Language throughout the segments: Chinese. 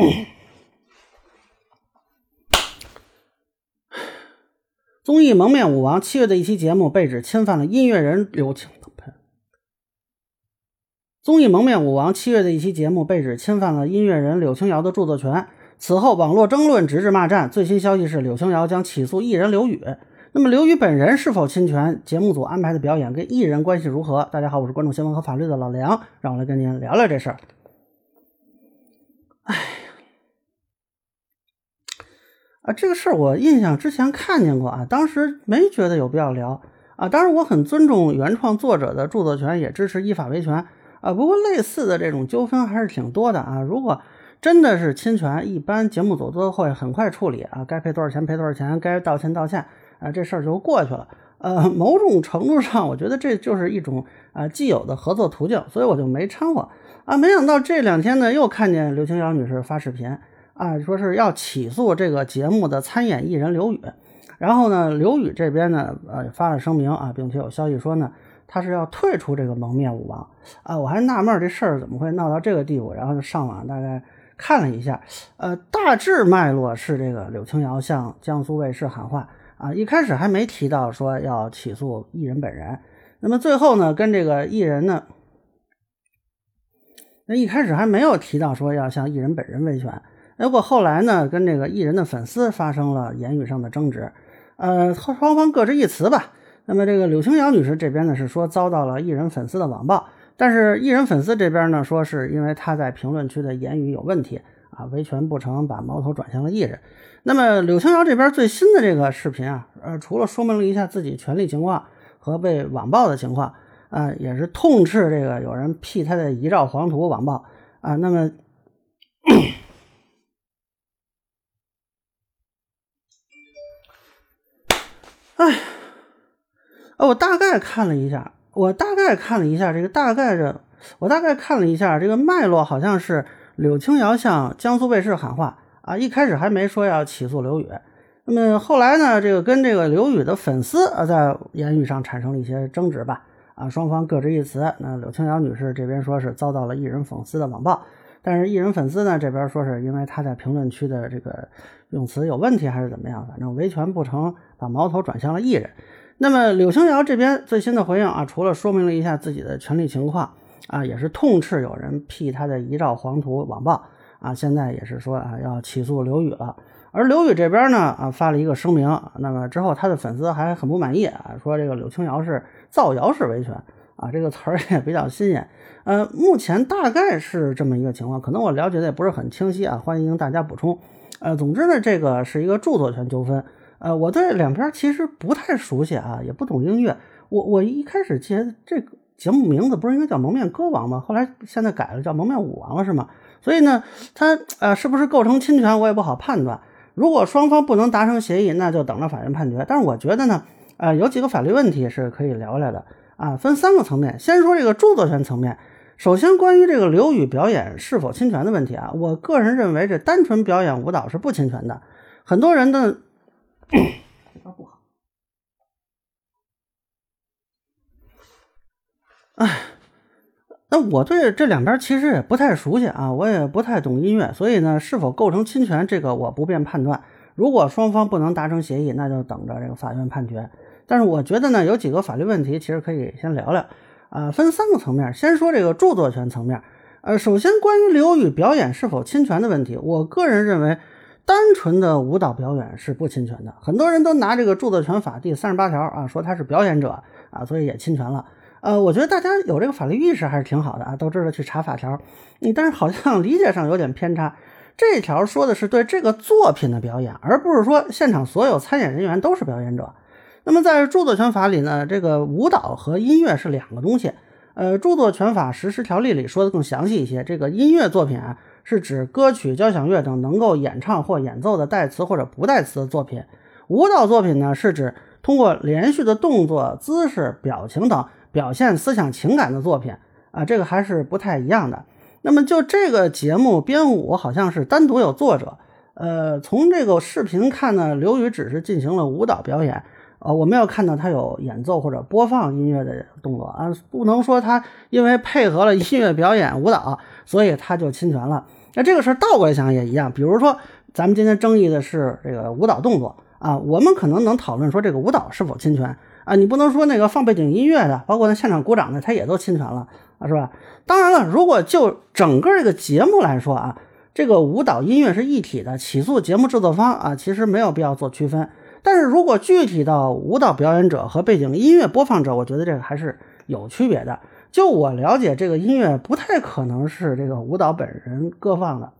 综艺《蒙面舞王》七月的一期节目被指侵犯了音乐人刘青。综艺《蒙面舞王》七月的一期节目被指侵犯了音乐人柳青瑶的著作权。此后，网络争论直至骂战。最新消息是，柳青瑶将起诉艺人刘宇。那么，刘宇本人是否侵权？节目组安排的表演跟艺人关系如何？大家好，我是关注新闻和法律的老梁，让我来跟您聊聊这事儿。哎，啊，这个事儿我印象之前看见过啊，当时没觉得有必要聊啊。当然，我很尊重原创作者的著作权，也支持依法维权。啊，不过类似的这种纠纷还是挺多的啊。如果真的是侵权，一般节目组都会很快处理啊，该赔多少钱赔多少钱，该道歉道歉啊，这事儿就过去了。呃，某种程度上，我觉得这就是一种啊既有的合作途径，所以我就没掺和啊。没想到这两天呢，又看见刘青瑶女士发视频啊，说是要起诉这个节目的参演艺人刘宇。然后呢，刘宇这边呢，呃，发了声明啊，并且有消息说呢。他是要退出这个蒙面舞王啊，我还纳闷这事儿怎么会闹到这个地步，然后就上网大概看了一下，呃，大致脉络是这个柳青瑶向江苏卫视喊话啊，一开始还没提到说要起诉艺人本人，那么最后呢，跟这个艺人呢，那一开始还没有提到说要向艺人本人维权，结果后来呢，跟这个艺人的粉丝发生了言语上的争执，呃，双方各执一词吧。那么这个柳青瑶女士这边呢是说遭到了艺人粉丝的网暴，但是艺人粉丝这边呢说是因为她在评论区的言语有问题啊，维权不成，把矛头转向了艺人。那么柳青瑶这边最新的这个视频啊，呃，除了说明了一下自己权利情况和被网暴的情况啊，也是痛斥这个有人 P 她的遗照黄图网暴啊。那么，哎。呃，我大概看了一下，我大概看了一下这个大概的，我大概看了一下这个脉络，好像是柳青瑶向江苏卫视喊话啊，一开始还没说要起诉刘宇，那么后来呢，这个跟这个刘宇的粉丝啊在言语上产生了一些争执吧，啊，双方各执一词，那柳青瑶女士这边说是遭到了艺人粉丝的网暴，但是艺人粉丝呢这边说是因为他在评论区的这个用词有问题还是怎么样，反正维权不成，把矛头转向了艺人。那么柳青瑶这边最新的回应啊，除了说明了一下自己的权利情况啊，也是痛斥有人 P 他的遗照黄图网暴啊，现在也是说啊要起诉刘宇了。而刘宇这边呢啊发了一个声明，那么之后他的粉丝还很不满意啊，说这个柳青瑶是造谣式维权啊，这个词儿也比较新鲜。呃，目前大概是这么一个情况，可能我了解的也不是很清晰啊，欢迎大家补充。呃，总之呢，这个是一个著作权纠纷。呃，我对两边其实不太熟悉啊，也不懂音乐。我我一开始记得这个节目名字不是应该叫《蒙面歌王》吗？后来现在改了叫《蒙面舞王》了，是吗？所以呢，他呃是不是构成侵权，我也不好判断。如果双方不能达成协议，那就等着法院判决。但是我觉得呢，呃，有几个法律问题是可以聊聊的啊，分三个层面。先说这个著作权层面，首先关于这个刘宇表演是否侵权的问题啊，我个人认为这单纯表演舞蹈是不侵权的。很多人的。这不好。哎，那我对这两边其实也不太熟悉啊，我也不太懂音乐，所以呢，是否构成侵权，这个我不便判断。如果双方不能达成协议，那就等着这个法院判决。但是我觉得呢，有几个法律问题，其实可以先聊聊啊，分三个层面。先说这个著作权层面，呃，首先关于刘宇表演是否侵权的问题，我个人认为。单纯的舞蹈表演是不侵权的，很多人都拿这个著作权法第三十八条啊，说他是表演者啊，所以也侵权了。呃，我觉得大家有这个法律意识还是挺好的啊，都知道去查法条。你，但是好像理解上有点偏差。这条说的是对这个作品的表演，而不是说现场所有参演人员都是表演者。那么在著作权法里呢，这个舞蹈和音乐是两个东西。呃，著作权法实施条例里说的更详细一些，这个音乐作品啊。是指歌曲、交响乐等能够演唱或演奏的带词或者不带词的作品。舞蹈作品呢，是指通过连续的动作、姿势、表情等表现思想情感的作品啊，这个还是不太一样的。那么就这个节目编舞好像是单独有作者，呃，从这个视频看呢，刘宇只是进行了舞蹈表演。呃，我没有看到他有演奏或者播放音乐的动作啊，不能说他因为配合了音乐表演舞蹈，所以他就侵权了。那这个事儿倒过来想也一样，比如说咱们今天争议的是这个舞蹈动作啊，我们可能能讨论说这个舞蹈是否侵权啊，你不能说那个放背景音乐的，包括那现场鼓掌的，他也都侵权了啊，是吧？当然了，如果就整个这个节目来说啊，这个舞蹈音乐是一体的，起诉节目制作方啊，其实没有必要做区分。但是如果具体到舞蹈表演者和背景音乐播放者，我觉得这个还是有区别的。就我了解，这个音乐不太可能是这个舞蹈本人歌放的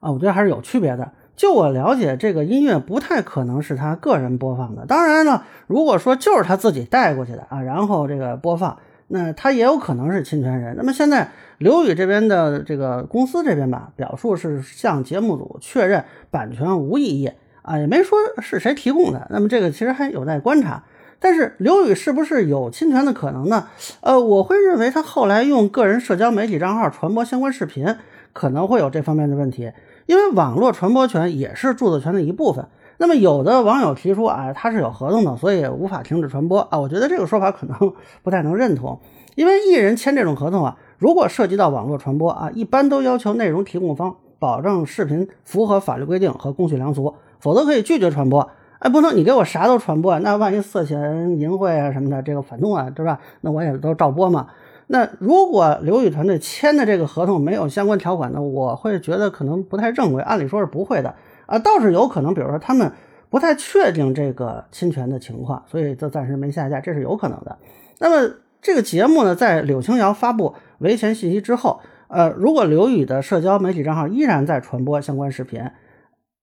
啊，我觉得还是有区别的。就我了解，这个音乐不太可能是他个人播放的。当然了，如果说就是他自己带过去的啊，然后这个播放，那他也有可能是侵权人。那么现在刘宇这边的这个公司这边吧，表述是向节目组确认版权无异议啊，也没说是谁提供的。那么这个其实还有待观察。但是刘宇是不是有侵权的可能呢？呃，我会认为他后来用个人社交媒体账号传播相关视频，可能会有这方面的问题。因为网络传播权也是著作权的一部分。那么有的网友提出啊，他是有合同的，所以无法停止传播啊。我觉得这个说法可能 不太能认同。因为艺人签这种合同啊，如果涉及到网络传播啊，一般都要求内容提供方保证视频符合法律规定和公序良俗，否则可以拒绝传播。哎，不能你给我啥都传播啊，那万一色情淫秽啊什么的，这个反动啊，对吧？那我也都照播嘛。那如果刘宇团队签的这个合同没有相关条款呢，我会觉得可能不太正规。按理说是不会的啊，倒是有可能，比如说他们不太确定这个侵权的情况，所以就暂时没下架，这是有可能的。那么这个节目呢，在柳青瑶发布维权信息之后，呃，如果刘宇的社交媒体账号依然在传播相关视频，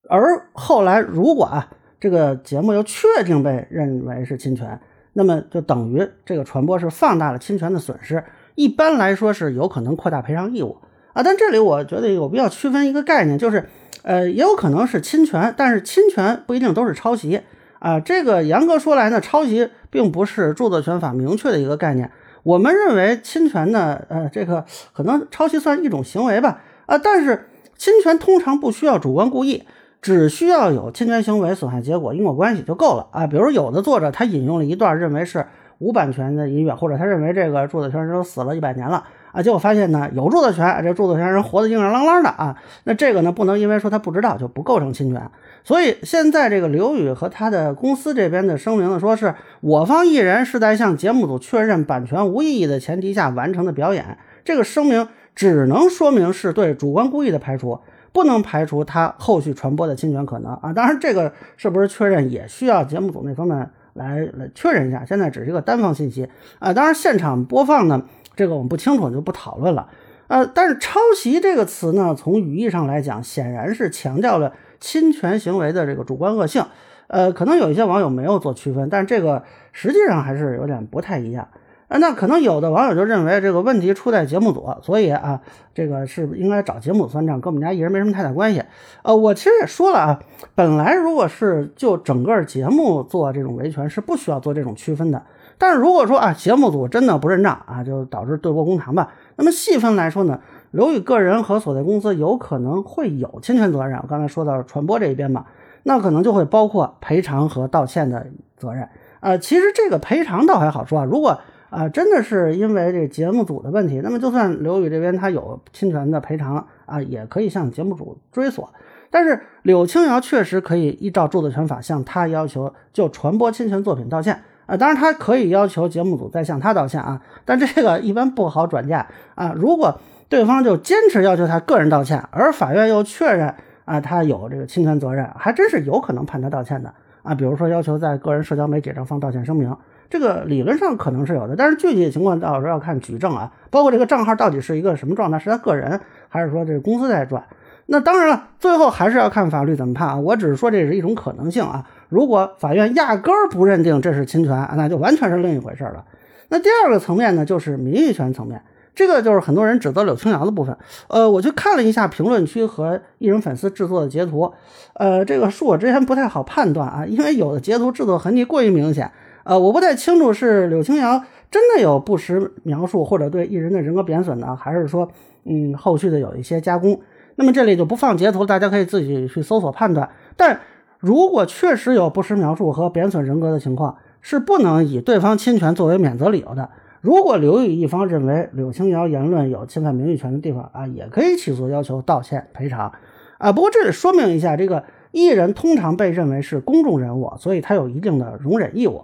而后来如果啊。这个节目又确定被认为是侵权，那么就等于这个传播是放大了侵权的损失，一般来说是有可能扩大赔偿义务啊。但这里我觉得有必要区分一个概念，就是呃，也有可能是侵权，但是侵权不一定都是抄袭啊。这个严格说来呢，抄袭并不是著作权法明确的一个概念。我们认为侵权呢，呃，这个可能抄袭算一种行为吧啊，但是侵权通常不需要主观故意。只需要有侵权行为损害结果因果关系就够了啊！比如有的作者他引用了一段认为是无版权的音乐，或者他认为这个著作权人都死了一百年了啊，结果发现呢有著作权，这著作权人活得硬硬朗朗的啊，那这个呢不能因为说他不知道就不构成侵权。所以现在这个刘宇和他的公司这边的声明呢，说是我方艺人是在向节目组确认版权无异议的前提下完成的表演，这个声明只能说明是对主观故意的排除。不能排除他后续传播的侵权可能啊！当然，这个是不是确认也需要节目组那方面来来确认一下。现在只是一个单方信息啊！当然，现场播放呢，这个我们不清楚，就不讨论了。呃，但是抄袭这个词呢，从语义上来讲，显然是强调了侵权行为的这个主观恶性。呃，可能有一些网友没有做区分，但这个实际上还是有点不太一样。呃那可能有的网友就认为这个问题出在节目组，所以啊，这个是应该找节目组算账，跟我们家艺人没什么太大关系。呃，我其实也说了啊，本来如果是就整个节目做这种维权，是不需要做这种区分的。但是如果说啊，节目组真的不认账啊，就导致对簿公堂吧。那么细分来说呢，刘宇个人和所在公司有可能会有侵权责任。我刚才说到传播这一边嘛，那可能就会包括赔偿和道歉的责任。呃，其实这个赔偿倒还好说啊，如果啊，真的是因为这节目组的问题，那么就算刘宇这边他有侵权的赔偿啊，也可以向节目组追索。但是柳青瑶确实可以依照著作权法向他要求就传播侵权作品道歉当然他可以要求节目组再向他道歉啊，但这个一般不好转嫁啊。如果对方就坚持要求他个人道歉，而法院又确认啊他有这个侵权责任，还真是有可能判他道歉的啊。比如说要求在个人社交媒体上放道歉声明。这个理论上可能是有的，但是具体情况到时候要看举证啊，包括这个账号到底是一个什么状态，是他个人还是说这个公司在转？那当然了，最后还是要看法律怎么判啊。我只是说这是一种可能性啊。如果法院压根儿不认定这是侵权，那就完全是另一回事了。那第二个层面呢，就是名誉权层面，这个就是很多人指责柳青瑶的部分。呃，我去看了一下评论区和艺人粉丝制作的截图，呃，这个恕我之前不太好判断啊，因为有的截图制作痕迹过于明显。呃，我不太清楚是柳青瑶真的有不实描述或者对艺人的人格贬损呢，还是说，嗯，后续的有一些加工。那么这里就不放截图，大家可以自己去搜索判断。但如果确实有不实描述和贬损人格的情况，是不能以对方侵权作为免责理由的。如果刘宇一方认为柳青瑶言论有侵犯名誉权的地方啊，也可以起诉要求道歉赔偿啊。不过这里说明一下，这个艺人通常被认为是公众人物，所以他有一定的容忍义务。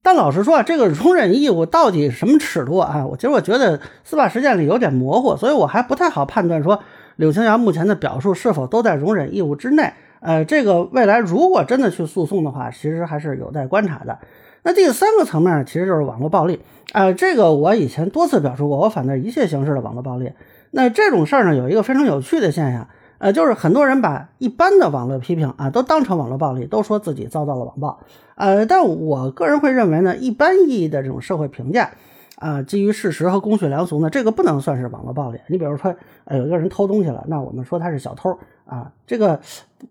但老实说啊，这个容忍义务到底什么尺度啊？我其实我觉得司法实践里有点模糊，所以我还不太好判断说柳青瑶目前的表述是否都在容忍义务之内。呃，这个未来如果真的去诉讼的话，其实还是有待观察的。那第三个层面其实就是网络暴力。呃，这个我以前多次表述过，我反对一切形式的网络暴力。那这种事儿呢，有一个非常有趣的现象，呃，就是很多人把一般的网络批评啊，都当成网络暴力，都说自己遭到了网暴。呃，但我个人会认为呢，一般意义的这种社会评价，啊，基于事实和公序良俗呢，这个不能算是网络暴力。你比如说，呃，有一个人偷东西了，那我们说他是小偷啊，这个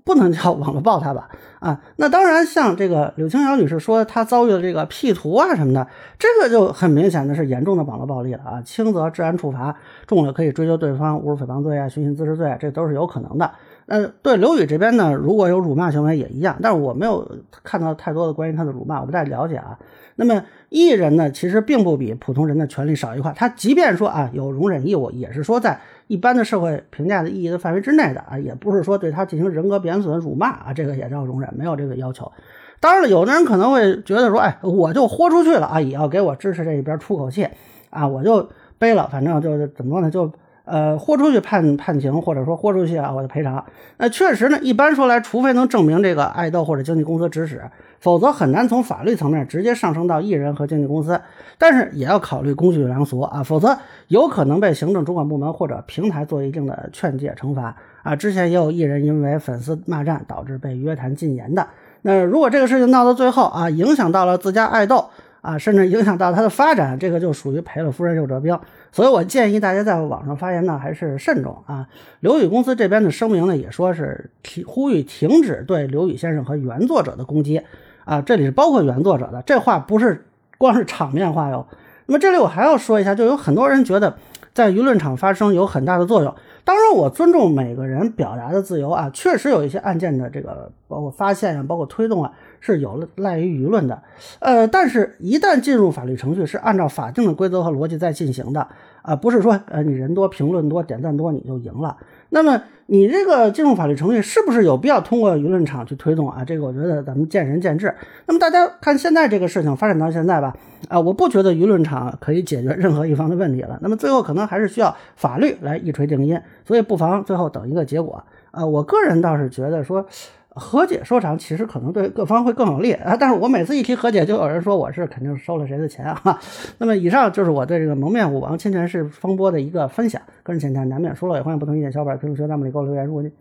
不能叫网络暴他吧？啊，那当然，像这个柳青瑶女士说她遭遇了这个 P 图啊什么的，这个就很明显的是严重的网络暴力了啊，轻则治安处罚，重了可以追究对方侮辱诽谤罪啊、寻衅滋事罪啊，这都是有可能的。呃，对刘宇这边呢，如果有辱骂行为也一样，但是我没有看到太多的关于他的辱骂，我不太了解啊。那么艺人呢，其实并不比普通人的权利少一块，他即便说啊有容忍义务，也是说在一般的社会评价的意义的范围之内的啊，也不是说对他进行人格贬损、辱骂啊，这个也叫容忍，没有这个要求。当然了，有的人可能会觉得说，哎，我就豁出去了啊，也要给我支持这一边出口气啊，我就背了，反正就是怎么说呢，就。呃，豁出去判判刑，或者说豁出去啊，我就赔偿。那确实呢，一般说来，除非能证明这个爱豆或者经纪公司指使，否则很难从法律层面直接上升到艺人和经纪公司。但是也要考虑公序良俗啊，否则有可能被行政主管部门或者平台做一定的劝诫惩罚啊。之前也有艺人因为粉丝骂战导致被约谈禁言的。那如果这个事情闹到最后啊，影响到了自家爱豆。啊，甚至影响到他的发展，这个就属于赔了夫人又折兵。所以我建议大家在网上发言呢，还是慎重啊。刘宇公司这边的声明呢，也说是提呼吁停止对刘宇先生和原作者的攻击啊，这里是包括原作者的，这话不是光是场面话哟。那么这里我还要说一下，就有很多人觉得在舆论场发声有很大的作用。当然，我尊重每个人表达的自由啊，确实有一些案件的这个包括发现啊，包括推动啊。是有赖于舆论的，呃，但是，一旦进入法律程序，是按照法定的规则和逻辑在进行的，啊，不是说，呃，你人多、评论多、点赞多，你就赢了。那么，你这个进入法律程序，是不是有必要通过舆论场去推动啊？这个，我觉得咱们见仁见智。那么，大家看现在这个事情发展到现在吧，啊，我不觉得舆论场可以解决任何一方的问题了。那么，最后可能还是需要法律来一锤定音，所以不妨最后等一个结果。啊，我个人倒是觉得说。和解收场其实可能对各方会更有利啊，但是我每次一提和解，就有人说我是肯定收了谁的钱啊。那么以上就是我对这个蒙面舞王侵权式风波的一个分享，个人浅谈难免说了，也欢迎不同意见小伙伴评论区弹幕里给我留言。如果你，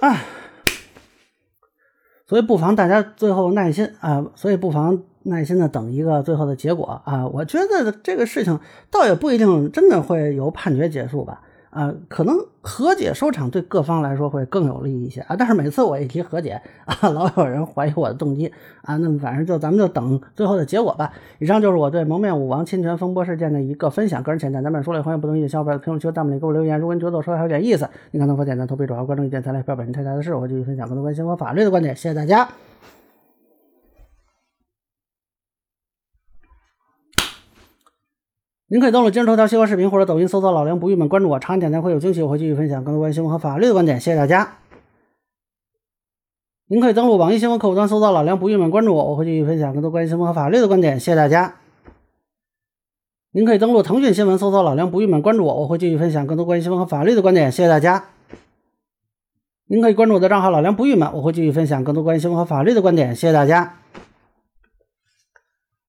啊，所以不妨大家最后耐心啊，所以不妨。耐心的等一个最后的结果啊！我觉得这个事情倒也不一定真的会由判决结束吧。啊，可能和解收场对各方来说会更有利一些啊。但是每次我一提和解啊，老有人怀疑我的动机啊。那么反正就咱们就等最后的结果吧。以上就是我对蒙面舞王侵权风波事件的一个分享，个人浅见，咱们说了，欢迎不同意见小伙伴在评论区、弹幕里给我留言。如果你觉得我说的还有点意思，你可能否点赞投币转发、关注、意见、才来表表您太大的事，我继续分享更多关心和法律的观点。谢谢大家。您可以登录今日头条、西瓜视频或者抖音搜索“老梁不郁闷”，关注我，长按点赞会有惊喜，我会继续分享更多关于新闻和法律的观点。谢谢大家。您可以登录网易新闻客户端搜索“老梁不郁闷”，关注我，我会继续分享更多关于新闻和法律的观点。谢谢大家。您可以登录腾讯新闻搜索“老梁不郁闷”，关注我，我会继续分享更多关于新闻和法律的观点。谢谢大家。您可以关注我的账号“老梁不郁闷”，我会继续分享更多关于新闻和法律的观点。谢谢大家。